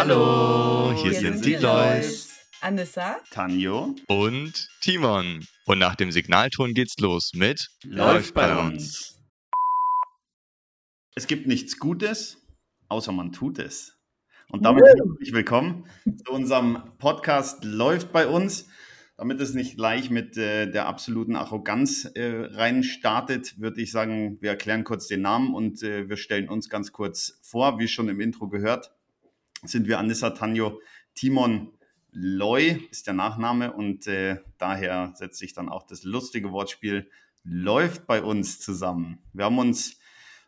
Hallo, hier, hier sind sind die die Lois. Anissa? Tanjo Und Timon. Und nach dem Signalton geht's los mit läuft bei uns. Es gibt nichts Gutes, außer man tut es. Und damit herzlich willkommen zu unserem Podcast Läuft bei uns. Damit es nicht gleich mit äh, der absoluten Arroganz äh, rein startet, würde ich sagen, wir erklären kurz den Namen und äh, wir stellen uns ganz kurz vor. Wie schon im Intro gehört, sind wir Anissa Tanjo Timon Loy ist der Nachname und äh, daher setzt sich dann auch das lustige Wortspiel läuft bei uns zusammen. Wir haben uns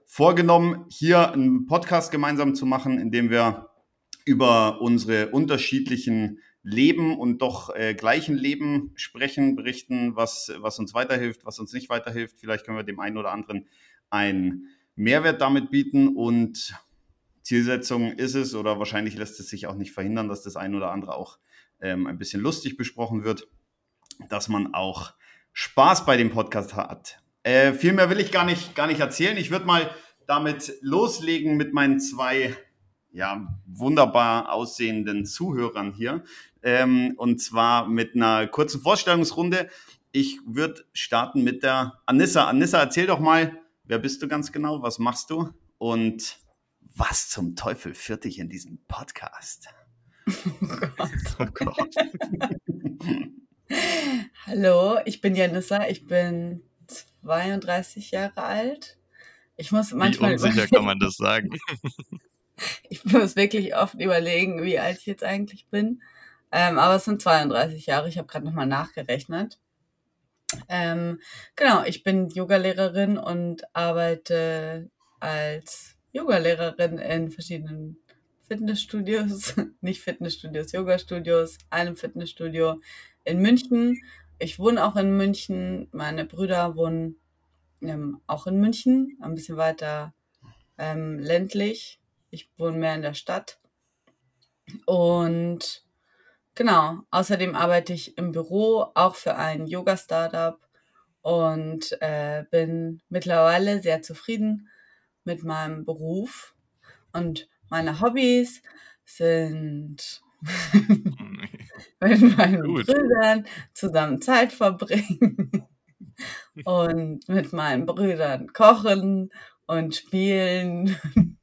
vorgenommen, hier einen Podcast gemeinsam zu machen, in dem wir über unsere unterschiedlichen Leben und doch äh, gleichen Leben sprechen, berichten, was, was uns weiterhilft, was uns nicht weiterhilft. Vielleicht können wir dem einen oder anderen einen Mehrwert damit bieten und Zielsetzung ist es oder wahrscheinlich lässt es sich auch nicht verhindern, dass das ein oder andere auch ähm, ein bisschen lustig besprochen wird, dass man auch Spaß bei dem Podcast hat. Äh, viel mehr will ich gar nicht, gar nicht erzählen. Ich würde mal damit loslegen mit meinen zwei ja, wunderbar aussehenden Zuhörern hier. Ähm, und zwar mit einer kurzen Vorstellungsrunde. Ich würde starten mit der Anissa. Anissa, erzähl doch mal, wer bist du ganz genau? Was machst du? Und was zum Teufel führt dich in diesen Podcast? Oh Gott. Hallo, ich bin Janissa, ich bin 32 Jahre alt. Ich muss Wie manchmal unsicher kann man das sagen? ich muss wirklich oft überlegen, wie alt ich jetzt eigentlich bin. Ähm, aber es sind 32 Jahre, ich habe gerade nochmal nachgerechnet. Ähm, genau, ich bin Yogalehrerin und arbeite als Yogalehrerin in verschiedenen Fitnessstudios, nicht Fitnessstudios, Yogastudios, einem Fitnessstudio in München. Ich wohne auch in München. Meine Brüder wohnen ähm, auch in München, ein bisschen weiter ähm, ländlich. Ich wohne mehr in der Stadt. Und genau, außerdem arbeite ich im Büro, auch für ein Yoga-Startup und äh, bin mittlerweile sehr zufrieden mit meinem Beruf. Und meine Hobbys sind mit meinen Gut. Brüdern zusammen Zeit verbringen und mit meinen Brüdern kochen und spielen.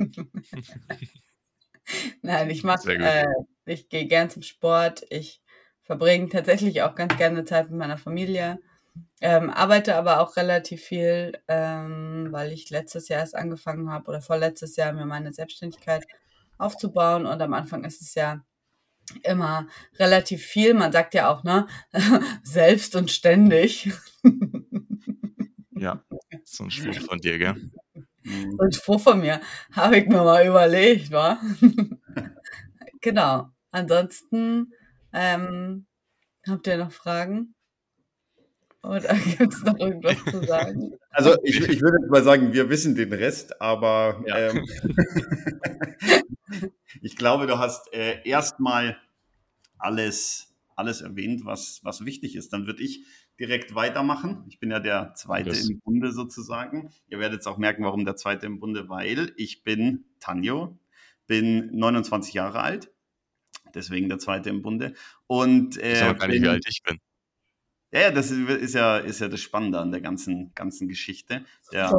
Nein, ich mache, äh, ich gehe gern zum Sport. Ich verbringe tatsächlich auch ganz gerne Zeit mit meiner Familie. Ähm, arbeite aber auch relativ viel, ähm, weil ich letztes Jahr erst angefangen habe oder vorletztes Jahr mir meine Selbstständigkeit aufzubauen. Und am Anfang ist es ja immer relativ viel. Man sagt ja auch, ne, selbst und ständig. Ja, so ein Spruch von dir, gell? Mhm. Und Spruch von mir habe ich mir mal überlegt, wa? genau. Ansonsten ähm, habt ihr noch Fragen? Oder gibt es noch irgendwas zu sagen? Also ich, ich würde jetzt mal sagen, wir wissen den Rest, aber Ja. ähm, ich glaube, du hast äh, erstmal alles, alles erwähnt, was, was wichtig ist. Dann würde ich direkt weitermachen. Ich bin ja der Zweite Das- im Bunde sozusagen. Ihr werdet jetzt auch merken, warum der Zweite im Bunde, weil ich bin Tanjo, bin 29 Jahre alt, deswegen der Zweite im Bunde. Und Ich äh, weiß aber gar nicht, wie alt ich bin. Ja, ja, das ist, ja, ist ja das Spannende an der ganzen, ganzen Geschichte. Der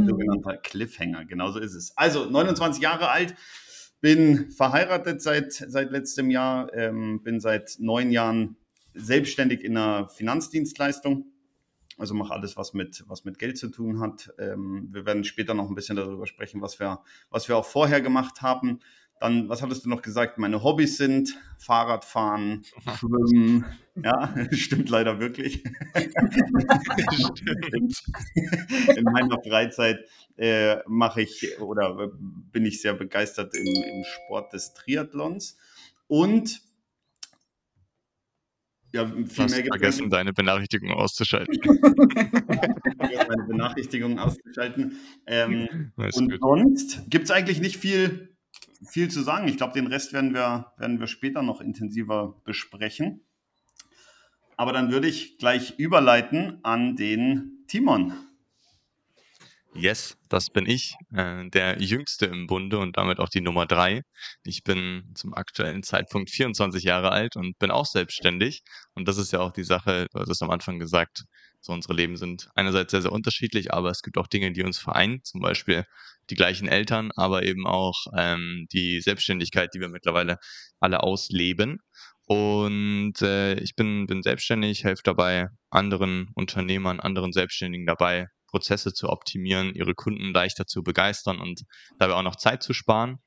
ein sogenannter Cliffhanger, genauso ist es. Also 29 Jahre alt, bin verheiratet seit, seit letztem Jahr, ähm, bin seit neun Jahren selbstständig in einer Finanzdienstleistung. Also mache alles, was mit, was mit Geld zu tun hat. Ähm, wir werden später noch ein bisschen darüber sprechen, was wir, was wir auch vorher gemacht haben. Dann, was hattest du noch gesagt? Meine Hobbys sind Fahrradfahren, Schwimmen. Ja, stimmt leider wirklich. Stimmt. in meiner Freizeit äh, mache ich oder bin ich sehr begeistert im, im Sport des Triathlons. Und ja, viel mehr vergessen, deine Benachrichtigung auszuschalten. meine Benachrichtigungen auszuschalten. Ähm, und gut. sonst gibt es eigentlich nicht viel, viel zu sagen. Ich glaube, den Rest werden wir, werden wir später noch intensiver besprechen. Aber dann würde ich gleich überleiten an den Timon. Yes, das bin ich, äh, der Jüngste im Bunde und damit auch die Nummer drei. Ich bin zum aktuellen Zeitpunkt 24 Jahre alt und bin auch selbstständig. Und das ist ja auch die Sache, du hast es am Anfang gesagt, so unsere Leben sind einerseits sehr, sehr unterschiedlich, aber es gibt auch Dinge, die uns vereinen, zum Beispiel die gleichen Eltern, aber eben auch ähm, die Selbstständigkeit, die wir mittlerweile alle ausleben. Und äh, ich bin, bin selbstständig, helfe dabei anderen Unternehmern, anderen Selbstständigen dabei, Prozesse zu optimieren, ihre Kunden leichter zu begeistern und dabei auch noch Zeit zu sparen.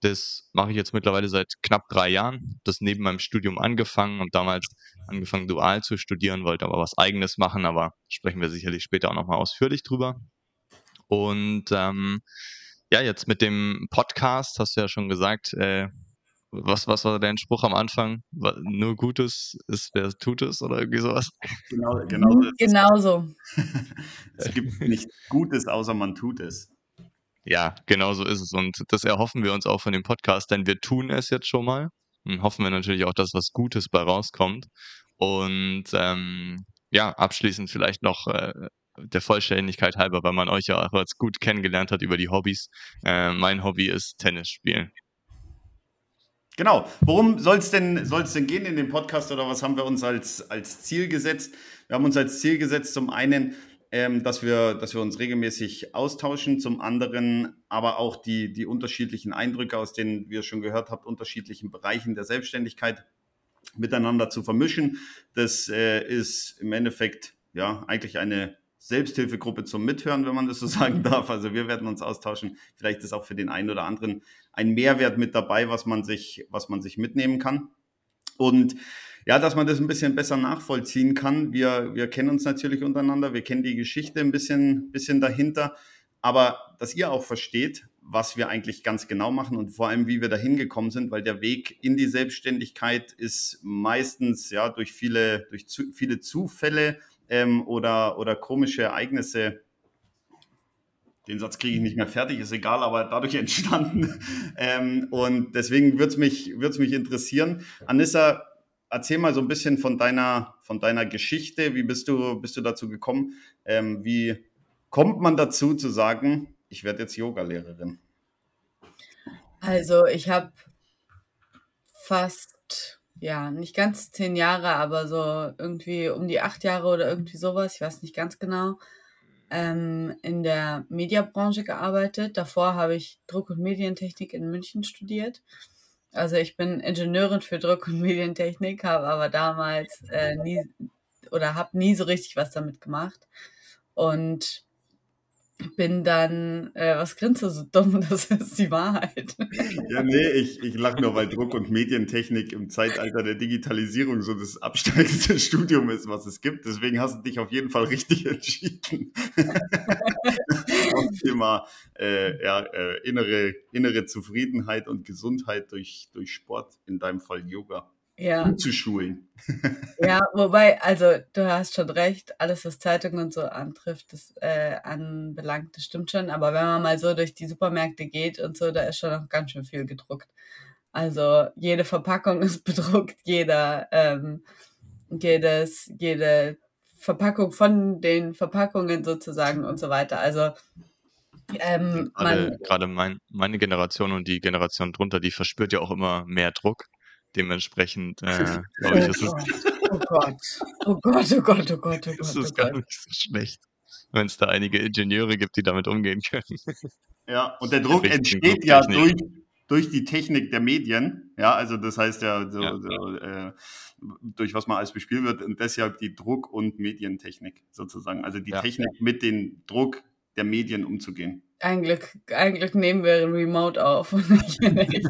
Das mache ich jetzt mittlerweile seit knapp drei Jahren. Das neben meinem Studium angefangen und damals angefangen dual zu studieren, wollte aber was eigenes machen, aber sprechen wir sicherlich später auch nochmal ausführlich drüber. Und ähm, ja, jetzt mit dem Podcast hast du ja schon gesagt, äh, was, was war dein Spruch am Anfang? Nur Gutes ist, wer tut es oder irgendwie sowas? Genau, genau. Mhm, genauso. es gibt nichts Gutes, außer man tut es. Ja, genau so ist es. Und das erhoffen wir uns auch von dem Podcast, denn wir tun es jetzt schon mal. Und hoffen wir natürlich auch, dass was Gutes bei rauskommt. Und ähm, ja, abschließend vielleicht noch äh, der Vollständigkeit halber, weil man euch ja auch als gut kennengelernt hat über die Hobbys. Äh, mein Hobby ist Tennis spielen. Genau. Worum soll es denn, soll's denn gehen in dem Podcast oder was haben wir uns als, als Ziel gesetzt? Wir haben uns als Ziel gesetzt, zum einen, ähm, dass, wir, dass wir uns regelmäßig austauschen, zum anderen aber auch die, die unterschiedlichen Eindrücke, aus denen wir schon gehört habt, unterschiedlichen Bereichen der Selbstständigkeit miteinander zu vermischen. Das äh, ist im Endeffekt ja eigentlich eine Selbsthilfegruppe zum Mithören, wenn man das so sagen darf. Also wir werden uns austauschen. Vielleicht ist auch für den einen oder anderen ein Mehrwert mit dabei, was man sich, was man sich mitnehmen kann. Und ja, dass man das ein bisschen besser nachvollziehen kann. Wir, wir kennen uns natürlich untereinander, wir kennen die Geschichte ein bisschen, bisschen dahinter, aber dass ihr auch versteht, was wir eigentlich ganz genau machen und vor allem, wie wir da hingekommen sind, weil der Weg in die Selbstständigkeit ist meistens ja durch viele, durch zu, viele Zufälle ähm, oder, oder komische Ereignisse den Satz kriege ich nicht mehr fertig, ist egal, aber dadurch entstanden. ähm, und deswegen würde es mich, wird's mich interessieren. Anissa, erzähl mal so ein bisschen von deiner, von deiner Geschichte. Wie bist du, bist du dazu gekommen? Ähm, wie kommt man dazu zu sagen, ich werde jetzt Yogalehrerin? Also ich habe fast, ja, nicht ganz zehn Jahre, aber so irgendwie um die acht Jahre oder irgendwie sowas, ich weiß nicht ganz genau, ähm, in der Mediabranche gearbeitet. Davor habe ich Druck- und Medientechnik in München studiert. Also ich bin Ingenieurin für Druck- und Medientechnik, habe aber damals äh, nie oder habe nie so richtig was damit gemacht. Und bin dann, äh, was grinst du so dumm? Das ist die Wahrheit. Ja, nee, ich, ich lache nur, weil Druck- und Medientechnik im Zeitalter der Digitalisierung so das absteigendste Studium ist, was es gibt. Deswegen hast du dich auf jeden Fall richtig entschieden. das Thema äh, ja, äh, innere, innere Zufriedenheit und Gesundheit durch, durch Sport, in deinem Fall Yoga Ja. zu schulen. Ja, wobei, also du hast schon recht, alles, was Zeitungen und so antrifft, das äh, anbelangt, das stimmt schon. Aber wenn man mal so durch die Supermärkte geht und so, da ist schon noch ganz schön viel gedruckt. Also jede Verpackung ist bedruckt, jeder, ähm, jedes, jede Verpackung von den Verpackungen sozusagen und so weiter. Also ähm, Gerade, man, gerade mein, meine Generation und die Generation drunter, die verspürt ja auch immer mehr Druck. Dementsprechend, äh, glaube ich, ist es, oh Gott, oh Gott, oh Gott, oh Gott, oh ist Gott, oh es gar Gott. nicht so schlecht, wenn es da einige Ingenieure gibt, die damit umgehen können. Ja, und der Druck richtigen entsteht ja durch, durch die Technik der Medien. Ja, also das heißt ja, so, Ja. so, äh, durch was man alles bespielt wird und deshalb die Druck- und Medientechnik sozusagen. Also die Ja. Technik mit dem Druck der Medien umzugehen. Ein Glück, ein Glück nehmen wir Remote auf und nicht in echt.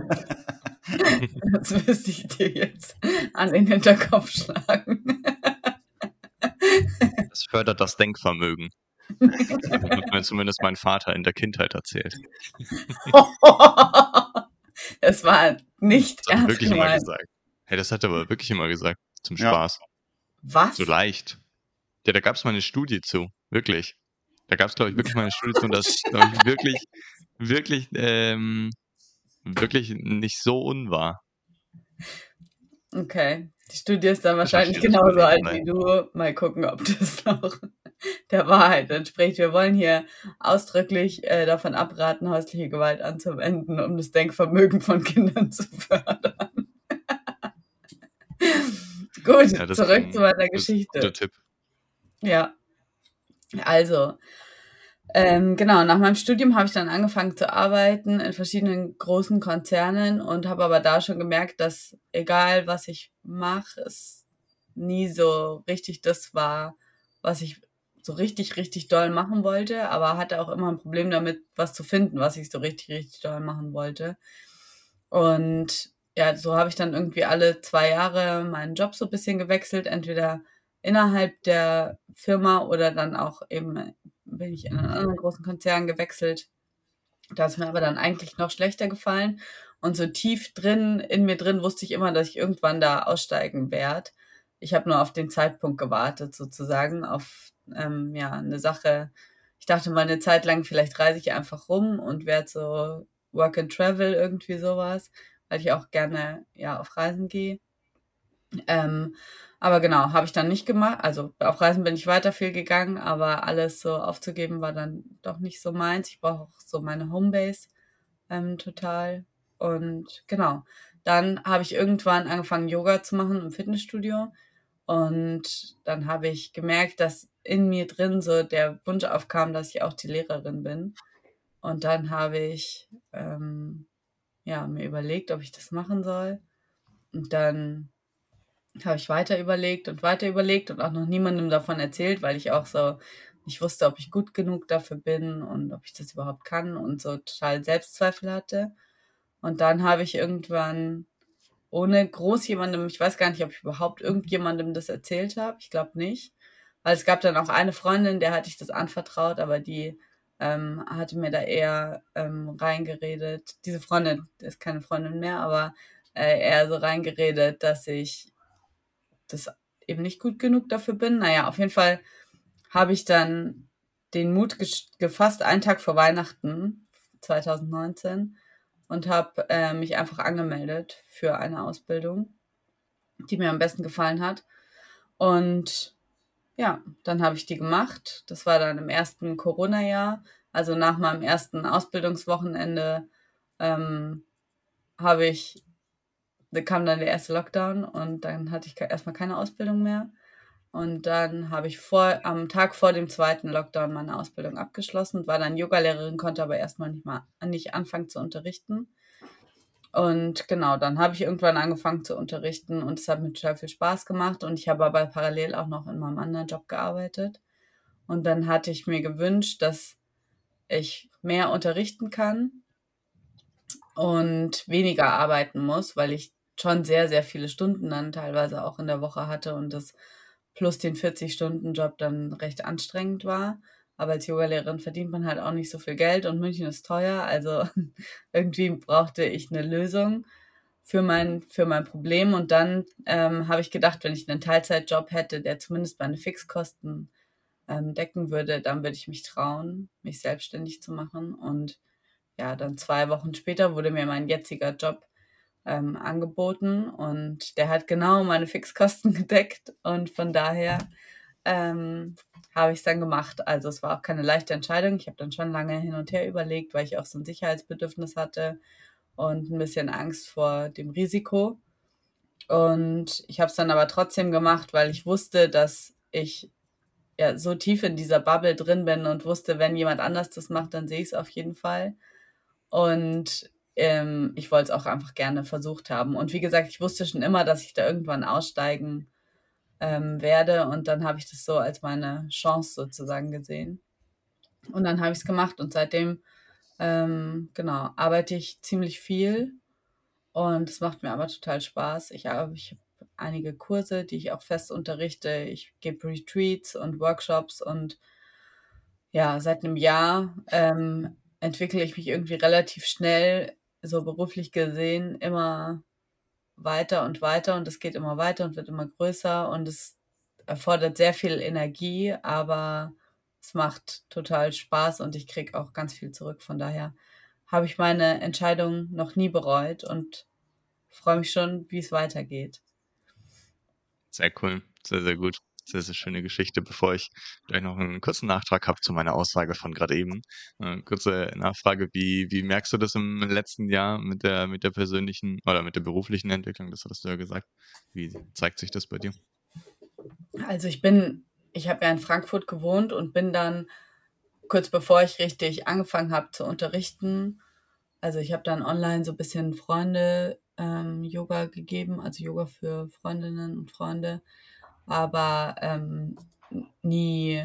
Das müsste ich dir jetzt an den Hinterkopf schlagen. Das fördert das Denkvermögen. Das hat mir zumindest mein Vater in der Kindheit erzählt. Das war nicht Das hat er ernst wirklich immer gemeint. gesagt. Hey, das hat er aber wirklich immer gesagt. Zum Ja. Spaß. Was? So leicht. Ja, da gab es mal eine Studie zu. Wirklich. Da gab es, glaube ich, wirklich mal eine Studie zu und das, glaube ich, wirklich, wirklich, ähm, wirklich nicht so unwahr. Okay. Die Studie ist dann wahrscheinlich genauso alt wie du. Mal gucken, ob das noch der Wahrheit entspricht. Wir wollen hier ausdrücklich äh, davon abraten, häusliche Gewalt anzuwenden, um das Denkvermögen von Kindern zu fördern. Gut, ja, zurück zu meiner Geschichte. Guter Tipp. Ja. Also, ähm, genau, nach meinem Studium habe ich dann angefangen zu arbeiten in verschiedenen großen Konzernen und habe aber da schon gemerkt, dass egal was ich mache, es nie so richtig das war, was ich so richtig, richtig doll machen wollte, aber hatte auch immer ein Problem damit, was zu finden, was ich so richtig, richtig doll machen wollte. Und ja, so habe ich dann irgendwie alle zwei Jahre meinen Job so ein bisschen gewechselt, entweder innerhalb der Firma oder dann auch eben bin ich in einen anderen großen Konzern gewechselt. Da ist mir aber dann eigentlich noch schlechter gefallen. Und so tief drin, in mir drin, wusste ich immer, dass ich irgendwann da aussteigen werde. Ich habe nur auf den Zeitpunkt gewartet, sozusagen, auf ähm, ja, eine Sache. Ich dachte mal eine Zeit lang, vielleicht reise ich einfach rum und werde so Work and Travel, irgendwie sowas, weil ich auch gerne ja auf Reisen gehe. Ähm, aber genau, habe ich dann nicht gemacht. Also auf Reisen bin ich weiter viel gegangen, aber alles so aufzugeben war dann doch nicht so meins. Ich brauche auch so meine Homebase ähm, total. Und genau, dann habe ich irgendwann angefangen, Yoga zu machen im Fitnessstudio. Und dann habe ich gemerkt, dass in mir drin so der Wunsch aufkam, dass ich auch die Lehrerin bin. Und dann habe ich ähm, ja, mir überlegt, ob ich das machen soll. Und dann habe ich weiter überlegt und weiter überlegt und auch noch niemandem davon erzählt, weil ich auch so nicht wusste, ob ich gut genug dafür bin und ob ich das überhaupt kann und so total Selbstzweifel hatte. Und dann habe ich irgendwann ohne groß jemandem, ich weiß gar nicht, ob ich überhaupt irgendjemandem das erzählt habe, ich glaube nicht, weil es gab dann auch eine Freundin, der hatte ich das anvertraut, aber die ähm, hatte mir da eher ähm, reingeredet. Diese Freundin ist keine Freundin mehr, aber äh, eher so reingeredet, dass ich das eben nicht gut genug dafür bin. Naja, auf jeden Fall habe ich dann den Mut gefasst, einen Tag vor Weihnachten 2019 und habe äh, mich einfach angemeldet für eine Ausbildung, die mir am besten gefallen hat. Und ja, dann habe ich die gemacht. Das war dann im ersten Corona-Jahr, also nach meinem ersten Ausbildungswochenende ähm, habe ich da kam dann der erste Lockdown und dann hatte ich erstmal keine Ausbildung mehr. Und dann habe ich vor, am Tag vor dem zweiten Lockdown meine Ausbildung abgeschlossen, war dann Yogalehrerin, konnte aber erstmal nicht mal nicht anfangen zu unterrichten. Und genau, dann habe ich irgendwann angefangen zu unterrichten und es hat mir total viel Spaß gemacht und ich habe aber parallel auch noch in meinem anderen Job gearbeitet. Und dann hatte ich mir gewünscht, dass ich mehr unterrichten kann und weniger arbeiten muss, weil ich schon sehr, sehr viele Stunden dann teilweise auch in der Woche hatte und das plus den 40-Stunden-Job dann recht anstrengend war. Aber als Yogalehrerin verdient man halt auch nicht so viel Geld und München ist teuer. Also irgendwie brauchte ich eine Lösung für mein, für mein Problem. Und dann ähm, habe ich gedacht, wenn ich einen Teilzeitjob hätte, der zumindest meine Fixkosten ähm, decken würde, dann würde ich mich trauen, mich selbstständig zu machen. Und ja, dann zwei Wochen später wurde mir mein jetziger Job ähm, angeboten und der hat genau meine Fixkosten gedeckt und von daher ähm, habe ich es dann gemacht. Also es war auch keine leichte Entscheidung. Ich habe dann schon lange hin und her überlegt, weil ich auch so ein Sicherheitsbedürfnis hatte und ein bisschen Angst vor dem Risiko. Und ich habe es dann aber trotzdem gemacht, weil ich wusste, dass ich ja so tief in dieser Bubble drin bin und wusste, wenn jemand anders das macht, dann sehe ich es auf jeden Fall. Und ähm, ich wollte es auch einfach gerne versucht haben. Und wie gesagt, ich wusste schon immer, dass ich da irgendwann aussteigen ähm, werde. Und dann habe ich das so als meine Chance sozusagen gesehen. Und dann habe ich es gemacht und seitdem, ähm, genau, arbeite ich ziemlich viel. Und es macht mir aber total Spaß. Ich habe ich hab einige Kurse, die ich auch fest unterrichte. Ich gebe Retreats und Workshops und ja, seit einem Jahr ähm, entwickle ich mich irgendwie relativ schnell so beruflich gesehen immer weiter und weiter und es geht immer weiter und wird immer größer und es erfordert sehr viel Energie, aber es macht total Spaß und ich kriege auch ganz viel zurück. Von daher habe ich meine Entscheidung noch nie bereut und freue mich schon, wie es weitergeht. Sehr cool, sehr, sehr gut. Sehr, sehr schöne Geschichte. Bevor ich gleich noch einen kurzen Nachtrag habe zu meiner Aussage von gerade eben. Äh, kurze Nachfrage, wie, wie merkst du das im letzten Jahr mit der, mit der persönlichen oder mit der beruflichen Entwicklung? Das hattest du ja gesagt. Wie zeigt sich das bei dir? Also ich bin, ich habe ja in Frankfurt gewohnt und bin dann kurz bevor ich richtig angefangen habe zu unterrichten, also ich habe dann online so ein bisschen Freunde ähm, Yoga gegeben, also Yoga für Freundinnen und Freunde, aber ähm, nie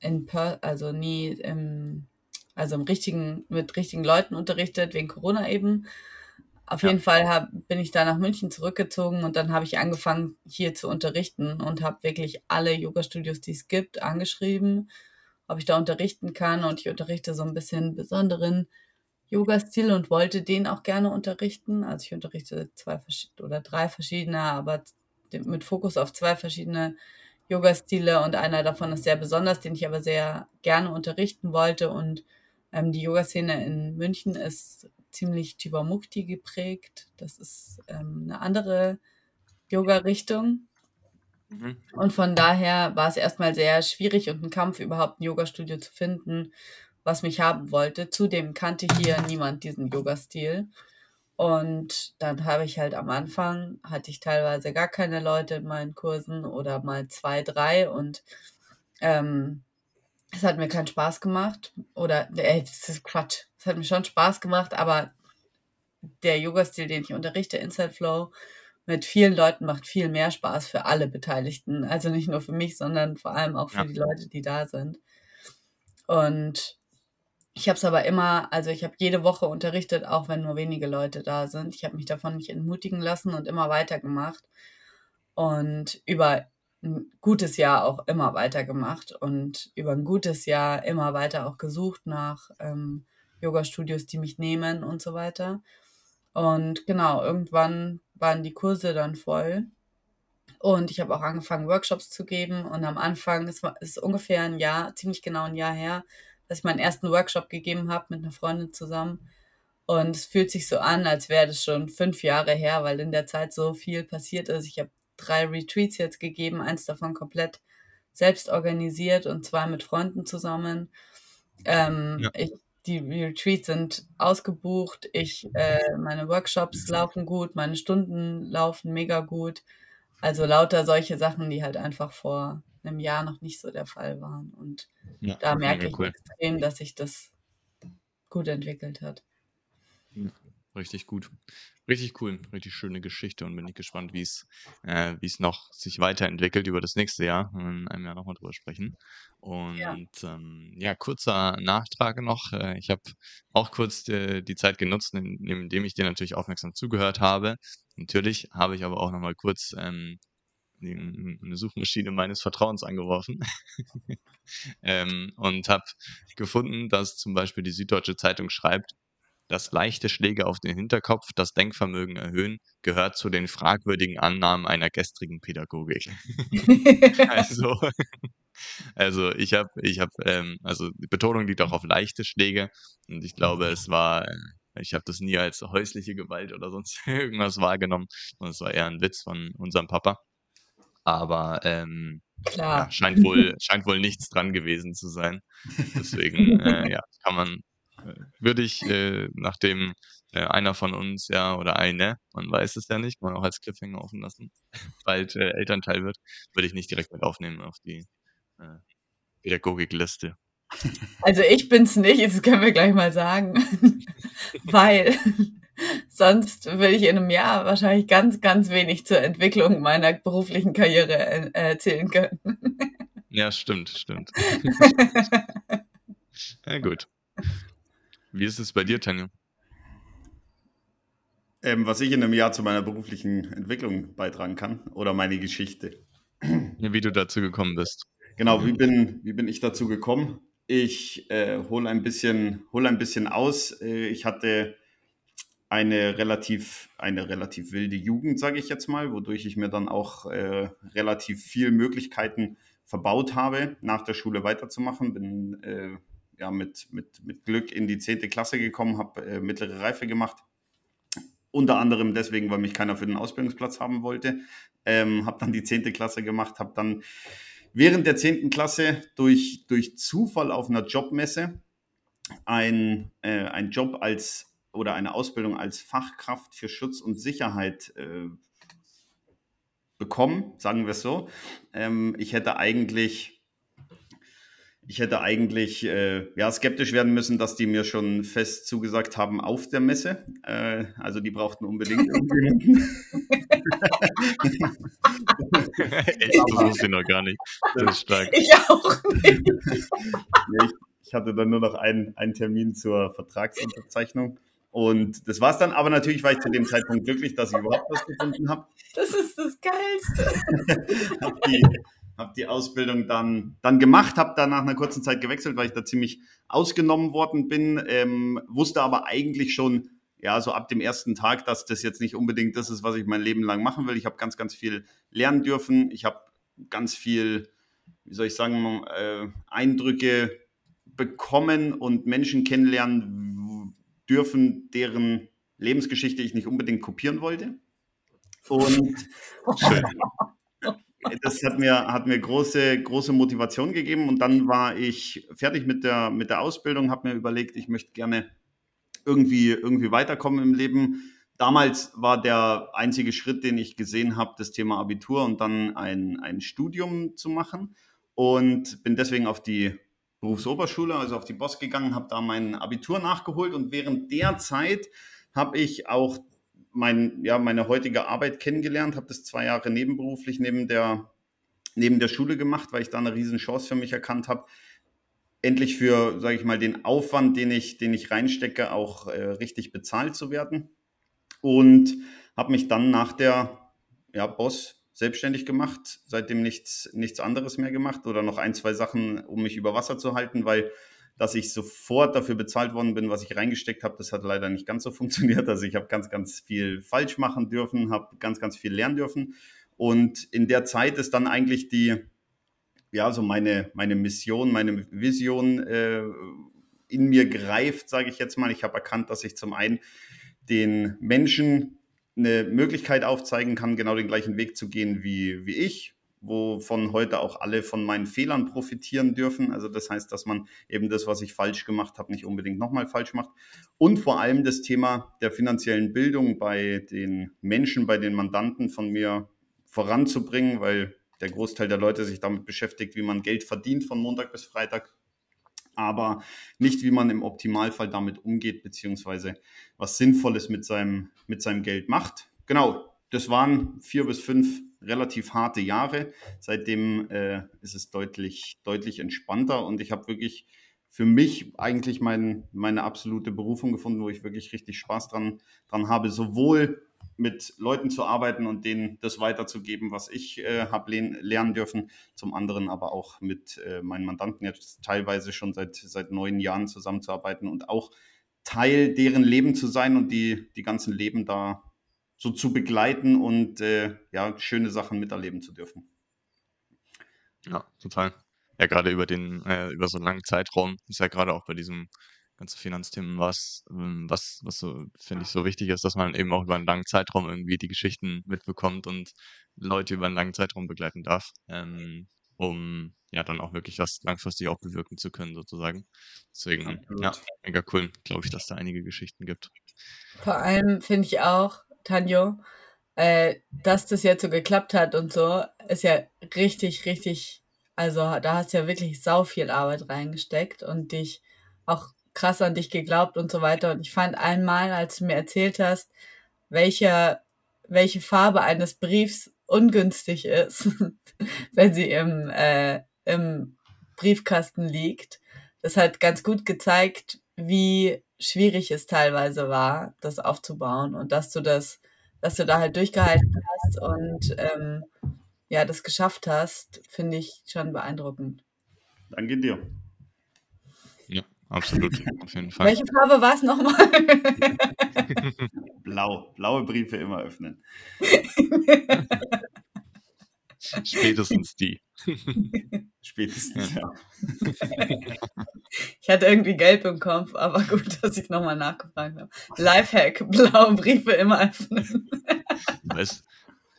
in per also nie im, also im richtigen, mit richtigen Leuten unterrichtet, wegen Corona eben. Auf Ja. jeden Fall hab, bin ich da nach München zurückgezogen und dann habe ich angefangen, hier zu unterrichten und habe wirklich alle Yoga-Studios, die es gibt, angeschrieben, ob ich da unterrichten kann. Und ich unterrichte so ein bisschen besonderen Yoga-Stil und wollte den auch gerne unterrichten. Also ich unterrichte zwei oder drei verschiedene, aber mit Fokus auf zwei verschiedene Yoga-Stile und einer davon ist sehr besonders, den ich aber sehr gerne unterrichten wollte. Und ähm, die Yoga-Szene in München ist ziemlich Chivamukti geprägt. Das ist ähm, eine andere Yoga-Richtung. Mhm. Und von daher war es erstmal sehr schwierig und ein Kampf, überhaupt ein Yoga-Studio zu finden, was mich haben wollte. Zudem kannte hier niemand diesen Yoga-Stil. Und dann habe ich halt am Anfang, hatte ich teilweise gar keine Leute in meinen Kursen oder mal zwei, drei und ähm, es hat mir keinen Spaß gemacht. Oder, ey, das ist Quatsch. Es hat mir schon Spaß gemacht, aber der Yoga-Stil, den ich unterrichte, Inside Flow, mit vielen Leuten macht viel mehr Spaß für alle Beteiligten. Also nicht nur für mich, sondern vor allem auch für Ja. die Leute, die da sind. Und ich habe es aber immer, also ich habe jede Woche unterrichtet, auch wenn nur wenige Leute da sind. Ich habe mich davon nicht entmutigen lassen und immer weitergemacht. Und über ein gutes Jahr auch immer weitergemacht und über ein gutes Jahr immer weiter auch gesucht nach ähm, Yoga-Studios, die mich nehmen und so weiter. Und genau, irgendwann waren die Kurse dann voll. Und ich habe auch angefangen, Workshops zu geben. Und am Anfang, es ist ungefähr ein Jahr, ziemlich genau ein Jahr her, dass ich meinen ersten Workshop gegeben habe mit einer Freundin zusammen. Und es fühlt sich so an, als wäre das schon fünf Jahre her, weil in der Zeit so viel passiert ist. Ich habe drei Retreats jetzt gegeben, eins davon komplett selbst organisiert und zwei mit Freunden zusammen. Ähm, Ja. ich, die Retreats sind ausgebucht. Ich, äh, meine Workshops laufen gut, meine Stunden laufen mega gut. Also lauter solche Sachen, die halt einfach vor einem Jahr noch nicht so der Fall waren. Und Ja, da merke ich cool. extrem, dass sich das gut entwickelt hat. Ja, richtig gut. Richtig cool, richtig schöne Geschichte und bin ich gespannt, wie es äh, wie es noch sich weiterentwickelt über das nächste Jahr. In einem Jahr nochmal drüber sprechen. Ja. Und ähm, ja, kurzer Nachtrag noch. Äh, ich habe auch kurz äh, die Zeit genutzt, in, indem ich dir natürlich aufmerksam zugehört habe. Natürlich habe ich aber auch nochmal kurz ähm, die, eine Suchmaschine meines Vertrauens angeworfen ähm, und habe gefunden, dass zum Beispiel die Süddeutsche Zeitung schreibt, dass leichte Schläge auf den Hinterkopf das Denkvermögen erhöhen, gehört zu den fragwürdigen Annahmen einer gestrigen Pädagogik. Also, also ich habe, ich habe, ähm, also die Betonung liegt auch auf leichte Schläge und ich glaube, es war, äh, ich habe das nie als häusliche Gewalt oder sonst irgendwas wahrgenommen und es war eher ein Witz von unserem Papa. Aber ähm, ja, scheint wohl, scheint wohl nichts dran gewesen zu sein. Deswegen, äh, ja, kann man, äh, würde ich, äh, nachdem äh, einer von uns, ja, oder eine, man weiß es ja nicht, kann man auch als Cliffhanger offen lassen, bald äh, Elternteil wird, würde ich nicht direkt mit aufnehmen auf die äh, Pädagogikliste. Also ich bin's nicht, das können wir gleich mal sagen, weil sonst würde ich in einem Jahr wahrscheinlich ganz, ganz wenig zur Entwicklung meiner beruflichen Karriere äh, erzählen können. Ja, stimmt, stimmt. Ja, gut. Wie ist es bei dir, Tanja? Ähm, was ich in einem Jahr zu meiner beruflichen Entwicklung beitragen kann oder meine Geschichte. Wie du dazu gekommen bist? Genau, wie bin, wie bin ich dazu gekommen? Ich äh, hole ein bisschen, hol ein bisschen aus. Äh, ich hatte eine relativ, eine relativ wilde Jugend, sage ich jetzt mal, wodurch ich mir dann auch äh, relativ viel Möglichkeiten verbaut habe, nach der Schule weiterzumachen. Bin äh, ja mit, mit, mit Glück in die 10. Klasse gekommen, habe äh, mittlere Reife gemacht. unter anderem deswegen, weil mich keiner für den Ausbildungsplatz haben wollte. Ähm, habe dann die 10. Klasse gemacht, habe dann während der 10. Klasse durch, durch Zufall auf einer Jobmesse ein, äh, ein Job als oder eine Ausbildung als Fachkraft für Schutz und Sicherheit äh, bekommen, sagen wir es so. Ähm, ich hätte eigentlich ich hätte eigentlich äh, ja, skeptisch werden müssen, dass die mir schon fest zugesagt haben auf der Messe. Äh, also die brauchten unbedingt irgendjemanden. ich wusste noch gar nicht. Das ist stark. Ich auch nicht. ich, hatte dann nur noch einen, einen Termin zur Vertragsunterzeichnung. Und das war es dann. Aber natürlich war ich zu dem Zeitpunkt glücklich, dass ich überhaupt was gefunden habe. Das ist das Geilste. hab die, habe die Ausbildung dann, dann gemacht, habe dann nach einer kurzen Zeit gewechselt, weil ich da ziemlich ausgenommen worden bin, ähm, wusste aber eigentlich schon, ja, so ab dem ersten Tag, dass das jetzt nicht unbedingt das ist, was ich mein Leben lang machen will. Ich habe ganz, ganz viel lernen dürfen. Ich habe ganz viel, wie soll ich sagen, äh, Eindrücke bekommen und Menschen kennenlernen dürfen, deren Lebensgeschichte ich nicht unbedingt kopieren wollte. Und das hat mir, hat mir große, große Motivation gegeben. Und dann war ich fertig mit der, mit der Ausbildung, habe mir überlegt, ich möchte gerne irgendwie, irgendwie weiterkommen im Leben. Damals war der einzige Schritt, den ich gesehen habe, das Thema Abitur und dann ein, ein Studium zu machen. Und bin deswegen auf die Berufsoberschule, also auf die Boss gegangen, habe da mein Abitur nachgeholt. Und während der Zeit habe ich auch mein, ja, meine heutige Arbeit kennengelernt, habe das zwei Jahre nebenberuflich neben der, neben der Schule gemacht, weil ich da eine riesen Chance für mich erkannt habe, endlich für, sage ich mal, den Aufwand, den ich, den ich reinstecke, auch äh, richtig bezahlt zu werden. Und habe mich dann nach der ja, Boss selbstständig gemacht, seitdem nichts, nichts anderes mehr gemacht oder noch ein, zwei Sachen, um mich über Wasser zu halten, weil dass ich sofort dafür bezahlt worden bin, was ich reingesteckt habe. Das hat leider nicht ganz so funktioniert. Also ich habe ganz, ganz viel falsch machen dürfen, habe ganz, ganz viel lernen dürfen. Und in der Zeit ist dann eigentlich die, ja, so meine, meine Mission, meine Vision äh, in mir greift, sage ich jetzt mal. Ich habe erkannt, dass ich zum einen den Menschen eine Möglichkeit aufzeigen kann, genau den gleichen Weg zu gehen wie, wie ich, wovon heute auch alle von meinen Fehlern profitieren dürfen. Also das heißt, dass man eben das, was ich falsch gemacht habe, nicht unbedingt nochmal falsch macht. Und vor allem das Thema der finanziellen Bildung bei den Menschen, bei den Mandanten von mir voranzubringen, weil der Großteil der Leute sich damit beschäftigt, wie man Geld verdient von Montag bis Freitag, aber nicht, wie man im Optimalfall damit umgeht, beziehungsweise was Sinnvolles mit seinem, mit seinem Geld macht. Genau, das waren vier bis fünf relativ harte Jahre. Seitdem äh, ist es deutlich, deutlich entspannter und ich habe wirklich für mich eigentlich mein, meine absolute Berufung gefunden, wo ich wirklich richtig Spaß dran, dran habe, sowohl mit Leuten zu arbeiten und denen das weiterzugeben, was ich äh, habe lernen dürfen, zum anderen aber auch mit äh, meinen Mandanten jetzt teilweise schon seit, seit neun Jahren zusammenzuarbeiten und auch Teil deren Leben zu sein und die, die ganzen Leben da so zu begleiten und äh, ja, schöne Sachen miterleben zu dürfen. Ja, total. Ja, gerade über den, äh, über so einen langen Zeitraum ist ja gerade auch bei diesem ganzen Finanzthemen was, ähm, was, was so, finde ich, so wichtig ist, dass man eben auch über einen langen Zeitraum irgendwie die Geschichten mitbekommt und Leute über einen langen Zeitraum begleiten darf, ähm, um ja dann auch wirklich was langfristig auch bewirken zu können, sozusagen. Deswegen, ja, mega cool, glaube ich, dass da einige Geschichten gibt. Vor allem finde ich auch, Tanjo, äh, dass das jetzt so geklappt hat und so, ist ja richtig, richtig, also da hast du ja wirklich sau viel Arbeit reingesteckt und dich auch krass an dich geglaubt und so weiter. Und ich fand einmal, als du mir erzählt hast, welche, welche Farbe eines Briefs ungünstig ist, wenn sie im, äh, im Briefkasten liegt, das hat ganz gut gezeigt, wie schwierig es teilweise war, das aufzubauen und dass du das, dass du da halt durchgehalten hast und ähm, ja, das geschafft hast, finde ich schon beeindruckend. Danke dir. Absolut, auf jeden Fall. Welche Farbe war es nochmal? Blau. Blaue Briefe immer öffnen. Spätestens die. Spätestens, ja. Ich hatte irgendwie gelb im Kopf, aber gut, dass ich nochmal nachgefragt habe. Lifehack, blaue Briefe immer öffnen. Weißt,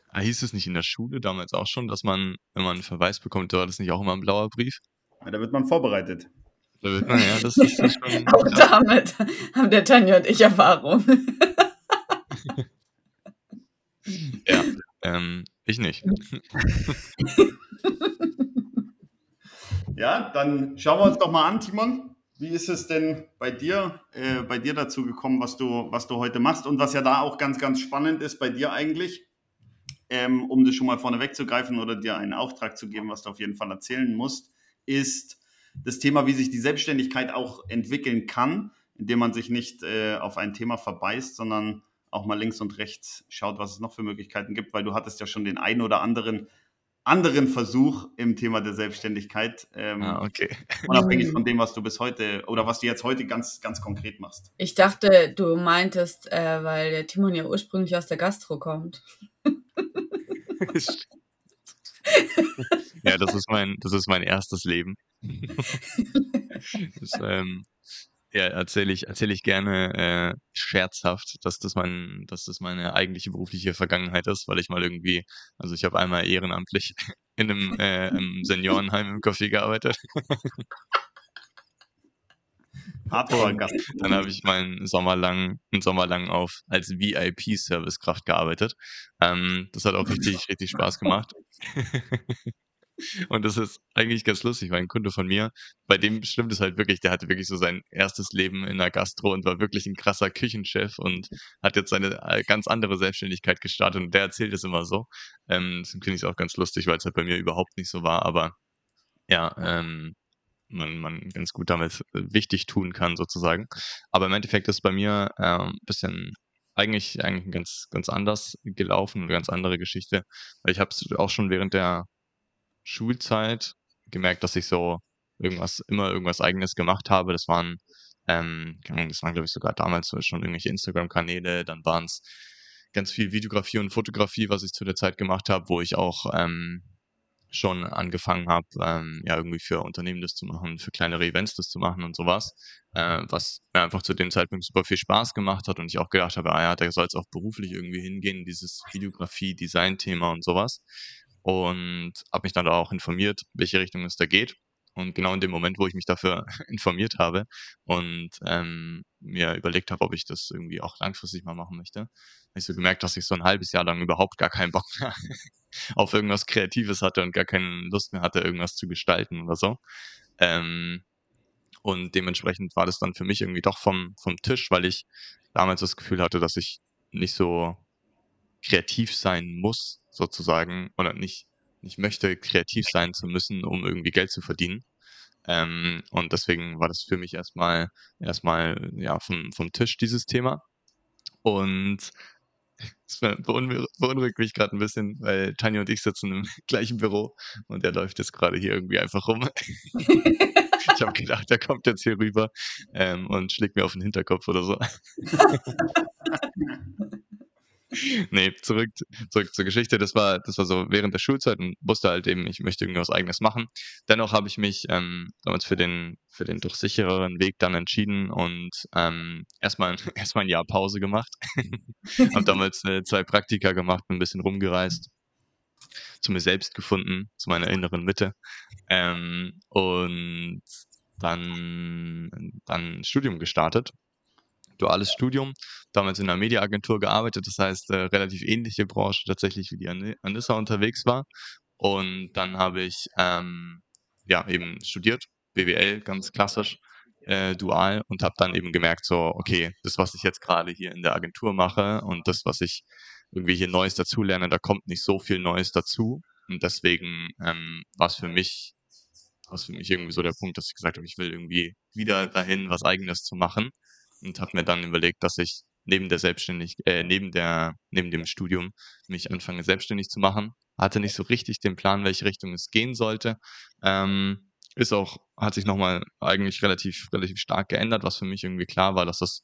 ah, hieß es nicht in der Schule damals auch schon, dass man, wenn man einen Verweis bekommt, war das nicht auch immer ein blauer Brief? Ja, da wird man vorbereitet. Da wird man, ja, das ist schon. Auch damit haben der Tanja und ich Erfahrung. ja, ähm, ich nicht. Ja, dann schauen wir uns doch mal an, Timon. Wie ist es denn bei dir, äh, bei dir dazu gekommen, was du, was du heute machst und was ja da auch ganz, ganz spannend ist bei dir eigentlich, ähm, um das schon mal vorne wegzugreifen oder dir einen Auftrag zu geben, was du auf jeden Fall erzählen musst, ist das Thema, wie sich die Selbstständigkeit auch entwickeln kann, indem man sich nicht äh, auf ein Thema verbeißt, sondern auch mal links und rechts schaut, was es noch für Möglichkeiten gibt, weil du hattest ja schon den einen oder anderen anderen Versuch im Thema der Selbstständigkeit. Ähm, ah, okay. Unabhängig von dem, was du bis heute oder was du jetzt heute ganz, ganz konkret machst. Ich dachte, du meintest, äh, weil der Timon ja ursprünglich aus der Gastro kommt. ja, das ist mein, das ist mein erstes Leben. das, ähm, ja, erzähle ich, erzähle ich gerne äh, scherzhaft, dass das mein, dass das meine eigentliche berufliche Vergangenheit ist, weil ich mal irgendwie, also ich habe einmal ehrenamtlich in einem äh, im Seniorenheim im Café gearbeitet. Dann habe ich meinen Sommer lang, einen Sommer lang auf als VIP-Servicekraft gearbeitet. Ähm, das hat auch richtig, richtig Spaß gemacht. Und das ist eigentlich ganz lustig, weil ein Kunde von mir, bei dem stimmt es halt wirklich, der hatte wirklich so sein erstes Leben in der Gastro und war wirklich ein krasser Küchenchef und hat jetzt seine äh, ganz andere Selbstständigkeit gestartet und der erzählt es immer so. Ähm, deswegen finde ich es auch ganz lustig, weil es halt bei mir überhaupt nicht so war, aber ja, ähm, man, man ganz gut damit äh, wichtig tun kann, sozusagen. Aber im Endeffekt ist bei mir ein ähm, bisschen eigentlich, eigentlich ganz, ganz anders gelaufen, eine ganz andere Geschichte. Weil ich habe es auch schon während der Schulzeit gemerkt, dass ich so irgendwas, immer irgendwas eigenes gemacht habe. Das waren, ähm, das waren, glaube ich, sogar damals schon irgendwelche Instagram-Kanäle, dann waren es ganz viel Videografie und Fotografie, was ich zu der Zeit gemacht habe, wo ich auch ähm, schon angefangen habe, ähm, ja, irgendwie für Unternehmen das zu machen, für kleinere Events das zu machen und sowas, äh, was mir einfach zu dem Zeitpunkt super viel Spaß gemacht hat und ich auch gedacht habe, ah ja, da soll es auch beruflich irgendwie hingehen, dieses Videografie, Design-Thema und sowas und habe mich dann da auch informiert, welche Richtung es da geht. Und genau in dem Moment, wo ich mich dafür informiert habe und ähm, mir überlegt habe, ob ich das irgendwie auch langfristig mal machen möchte, habe ich so gemerkt, dass ich so ein halbes Jahr lang überhaupt gar keinen Bock mehr auf irgendwas Kreatives hatte und gar keine Lust mehr hatte, irgendwas zu gestalten oder so. Ähm, und dementsprechend war das dann für mich irgendwie doch vom, vom Tisch, weil ich damals das Gefühl hatte, dass ich nicht so kreativ sein muss, sozusagen, oder nicht, nicht möchte, kreativ sein zu müssen, um irgendwie Geld zu verdienen. Ähm, und deswegen war das für mich erstmal, erstmal, ja, vom, vom Tisch dieses Thema. Und es beunruhigt mich gerade ein bisschen, weil Tanja und ich sitzen im gleichen Büro und der läuft jetzt gerade hier irgendwie einfach rum. ich habe gedacht, der kommt jetzt hier rüber ähm, und schlägt mir auf den Hinterkopf oder so. nee, zurück, zurück zur Geschichte. Das war, das war so während der Schulzeit und wusste halt eben, ich möchte irgendwas eigenes machen. Dennoch habe ich mich ähm, damals für den, für den doch sichereren Weg dann entschieden und ähm, erstmal, erstmal ein Jahr Pause gemacht. habe damals äh, zwei Praktika gemacht, bin ein bisschen rumgereist, zu mir selbst gefunden, zu meiner inneren Mitte. Ähm, und dann, dann Studium gestartet duales Studium, damals in einer Mediaagentur gearbeitet, das heißt äh, relativ ähnliche Branche tatsächlich wie die Anissa unterwegs war. Und dann habe ich ähm, ja eben studiert, BWL, ganz klassisch, äh, dual und habe dann eben gemerkt, so, okay, das, was ich jetzt gerade hier in der Agentur mache und das, was ich irgendwie hier Neues dazulerne, da kommt nicht so viel Neues dazu. Und deswegen ähm, war es für mich, war es für mich irgendwie so der Punkt, dass ich gesagt habe, ich will irgendwie wieder dahin, was eigenes zu machen und habe mir dann überlegt, dass ich neben der Selbstständig äh, neben der neben dem Studium mich anfange selbstständig zu machen. Hatte nicht so richtig den Plan, welche Richtung es gehen sollte. Ähm, ist auch hat sich nochmal eigentlich relativ relativ stark geändert, was für mich irgendwie klar war, dass das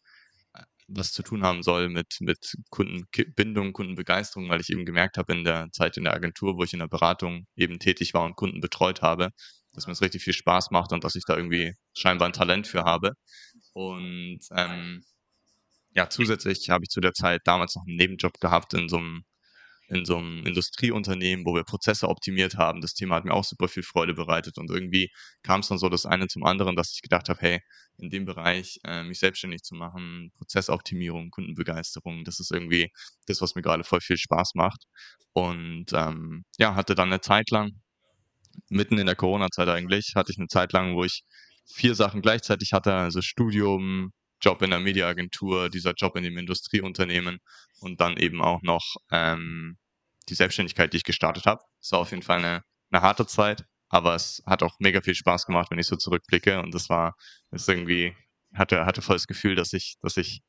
äh, was zu tun haben soll mit mit Kundenbindung, Kundenbegeisterung, weil ich eben gemerkt habe in der Zeit in der Agentur, wo ich in der Beratung eben tätig war und Kunden betreut habe, dass mir das richtig viel Spaß macht und dass ich da irgendwie scheinbar ein Talent für habe. Und ähm, ja, zusätzlich habe ich zu der Zeit damals noch einen Nebenjob gehabt in so einem in so einem Industrieunternehmen, wo wir Prozesse optimiert haben. Das Thema hat mir auch super viel Freude bereitet und irgendwie kam es dann so das eine zum anderen, dass ich gedacht habe, hey, in dem Bereich äh, mich selbstständig zu machen, Prozessoptimierung, Kundenbegeisterung, das ist irgendwie das, was mir gerade voll viel Spaß macht. Und ähm, ja, hatte dann eine Zeit lang, mitten in der Corona-Zeit eigentlich, hatte ich eine Zeit lang, wo ich vier Sachen gleichzeitig hatte, also Studium, Job in der Mediaagentur, dieser Job in dem Industrieunternehmen und dann eben auch noch ähm, die Selbstständigkeit, die ich gestartet habe. Es war auf jeden Fall eine, eine harte Zeit, aber es hat auch mega viel Spaß gemacht, wenn ich so zurückblicke und das war, ist irgendwie, hatte, hatte voll das Gefühl, dass ich, dass ich,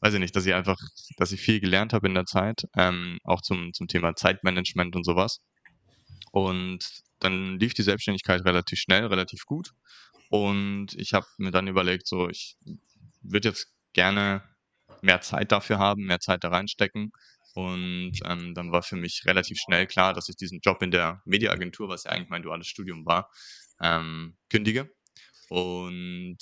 weiß ich nicht, dass ich einfach, dass ich viel gelernt habe in der Zeit, ähm, auch zum, zum Thema Zeitmanagement und sowas. Und dann lief die Selbstständigkeit relativ schnell, relativ gut. Und ich habe mir dann überlegt, so, ich würde jetzt gerne mehr Zeit dafür haben, mehr Zeit da reinstecken. Und ähm, dann war für mich relativ schnell klar, dass ich diesen Job in der Mediaagentur, was ja eigentlich mein duales Studium war, ähm, kündige. Und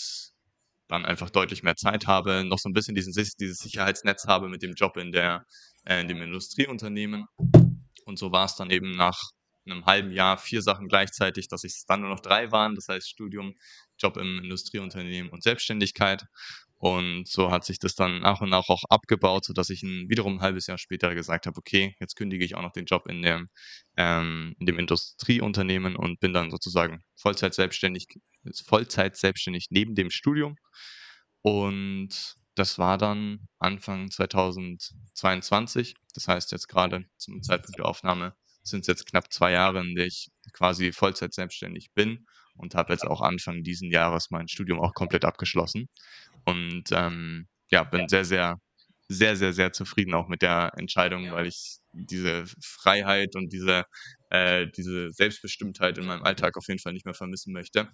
dann einfach deutlich mehr Zeit habe, noch so ein bisschen diesen, dieses Sicherheitsnetz habe mit dem Job in, der, äh, in dem Industrieunternehmen. Und so war es dann eben nach einem halben Jahr vier Sachen gleichzeitig, dass es dann nur noch drei waren. Das heißt Studium, Job im Industrieunternehmen und Selbstständigkeit. Und so hat sich das dann nach und nach auch abgebaut, sodass ich ein, wiederum ein halbes Jahr später gesagt habe, okay, jetzt kündige ich auch noch den Job in dem, ähm, in dem Industrieunternehmen und bin dann sozusagen Vollzeit selbstständig, Vollzeit selbstständig neben dem Studium. Und das war dann Anfang 2022. Das heißt jetzt gerade zum Zeitpunkt der Aufnahme sind es jetzt knapp zwei Jahre, in der ich quasi Vollzeit selbstständig bin und habe jetzt auch Anfang diesen Jahres mein Studium auch komplett abgeschlossen. Und ähm, ja, bin sehr, sehr, sehr, sehr, sehr zufrieden auch mit der Entscheidung, weil ich diese Freiheit und diese, äh, diese Selbstbestimmtheit in meinem Alltag auf jeden Fall nicht mehr vermissen möchte.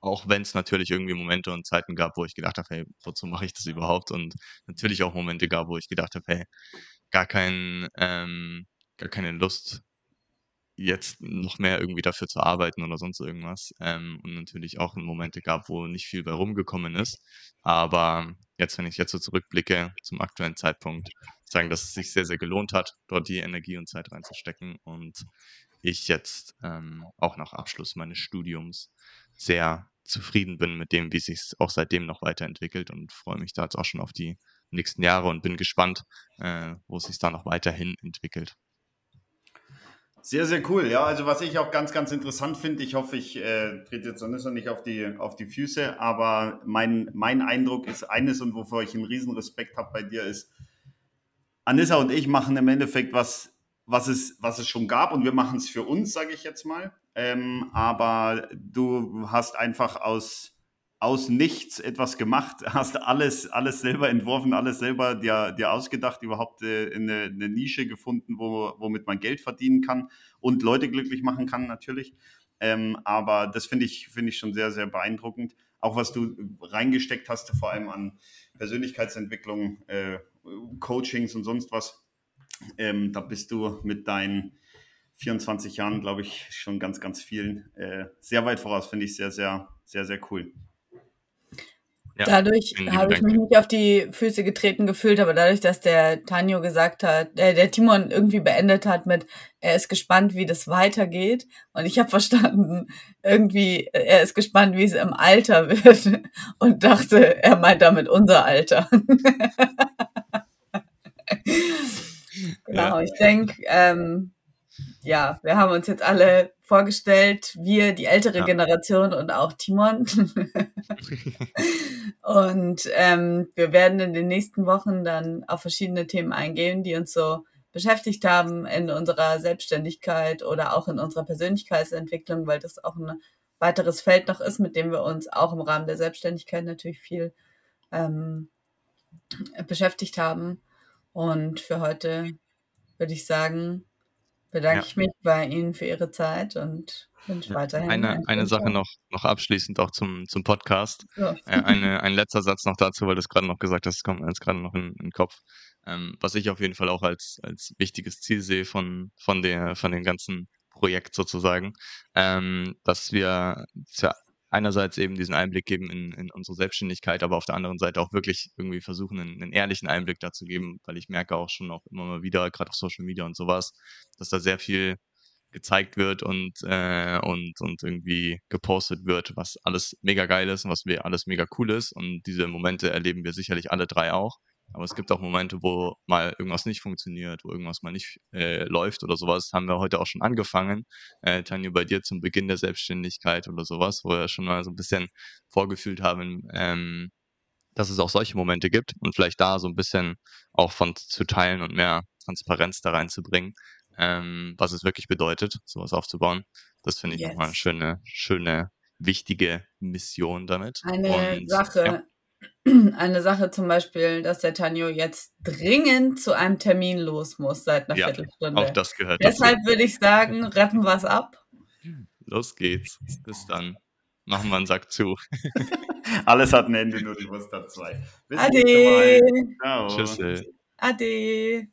Auch wenn es natürlich irgendwie Momente und Zeiten gab, wo ich gedacht habe, hey, wozu mache ich das überhaupt? Und natürlich auch Momente gab, wo ich gedacht habe, hey, gar kein, ähm, gar keine Lust, jetzt noch mehr irgendwie dafür zu arbeiten oder sonst irgendwas. Ähm, und natürlich auch Momente gab, wo nicht viel bei rumgekommen ist. Aber jetzt, wenn ich jetzt so zurückblicke zum aktuellen Zeitpunkt, sagen, dass es sich sehr, sehr gelohnt hat, dort die Energie und Zeit reinzustecken. Und ich jetzt ähm, auch nach Abschluss meines Studiums sehr zufrieden bin mit dem, wie sich auch seitdem noch weiterentwickelt und freue mich da jetzt auch schon auf die nächsten Jahre und bin gespannt, äh, wo es sich da noch weiterhin entwickelt. Sehr, sehr cool. Ja, also was ich auch ganz, ganz interessant finde, ich hoffe, ich äh, trete jetzt Anissa nicht auf die, auf die Füße, aber mein, mein Eindruck ist eines und wovor ich einen riesen Respekt habe bei dir ist, Anissa und ich machen im Endeffekt was, was es, was es schon gab und wir machen es für uns, sage ich jetzt mal. Ähm, aber du hast einfach aus, aus nichts etwas gemacht, hast alles, alles selber entworfen, alles selber dir, dir ausgedacht, überhaupt äh, eine, eine, Nische gefunden, wo, womit man Geld verdienen kann und Leute glücklich machen kann natürlich. Ähm, aber das finde ich, finde ich schon sehr, sehr beeindruckend. Auch was du reingesteckt hast, vor allem an Persönlichkeitsentwicklung, äh, Coachings und sonst was. Ähm, da bist du mit deinen 24 Jahren, glaube ich, schon ganz, ganz vielen äh, sehr weit voraus. Finde ich sehr, sehr, sehr, sehr cool. Ja, dadurch habe ich mich nicht auf die Füße getreten gefühlt, aber dadurch, dass der Tanjo gesagt hat, äh, der Timon irgendwie beendet hat mit, er ist gespannt, wie das weitergeht. Und ich habe verstanden, irgendwie, er ist gespannt, wie es im Alter wird. Und dachte, er meint damit unser Alter. genau, ja. ich denke, ähm, ja, wir haben uns jetzt alle vorgestellt, wir, die ältere ja. Generation und auch Timon. und ähm, wir werden in den nächsten Wochen dann auf verschiedene Themen eingehen, die uns so beschäftigt haben in unserer Selbstständigkeit oder auch in unserer Persönlichkeitsentwicklung, weil das auch ein weiteres Feld noch ist, mit dem wir uns auch im Rahmen der Selbstständigkeit natürlich viel ähm, beschäftigt haben. Und für heute würde ich sagen, bedanke ja. ich mich bei Ihnen für Ihre Zeit und wünsche weiterhin. Eine, eine Sache noch, noch abschließend auch zum, zum Podcast. So. Äh, eine, ein letzter Satz noch dazu, weil du es gerade noch gesagt hast, kommt mir jetzt gerade noch in, in den Kopf. Ähm, was ich auf jeden Fall auch als, als wichtiges Ziel sehe von, von, der, von den ganzen Projekt sozusagen, ähm, dass wir ja, einerseits eben diesen Einblick geben in, in unsere Selbstständigkeit, aber auf der anderen Seite auch wirklich irgendwie versuchen, einen, einen ehrlichen Einblick dazu geben, weil ich merke auch schon auch immer mal wieder, gerade auf Social Media und sowas, dass da sehr viel gezeigt wird und, äh, und, und irgendwie gepostet wird, was alles mega geil ist und was wir alles mega cool ist. Und diese Momente erleben wir sicherlich alle drei auch. Aber es gibt auch Momente, wo mal irgendwas nicht funktioniert, wo irgendwas mal nicht äh, läuft oder sowas. Haben wir heute auch schon angefangen. Äh, Tanja, bei dir zum Beginn der Selbstständigkeit oder sowas, wo wir schon mal so ein bisschen vorgefühlt haben, ähm, dass es auch solche Momente gibt und vielleicht da so ein bisschen auch von zu teilen und mehr Transparenz da reinzubringen, ähm, was es wirklich bedeutet, sowas aufzubauen. Das finde ich yes. nochmal eine schöne, schöne, wichtige Mission damit. Eine und, Sache, ja. eine Sache zum Beispiel, dass der Tanjo jetzt dringend zu einem Termin los muss seit einer ja, Viertelstunde. Auch das gehört Deshalb dazu. würde ich sagen, rappen wir es ab. Los geht's. Bis dann. Machen wir einen Sack zu. Alles hat ein Ende, nur die Wurst hat zwei. Bis Ade. Ciao. Tschüss. Ade.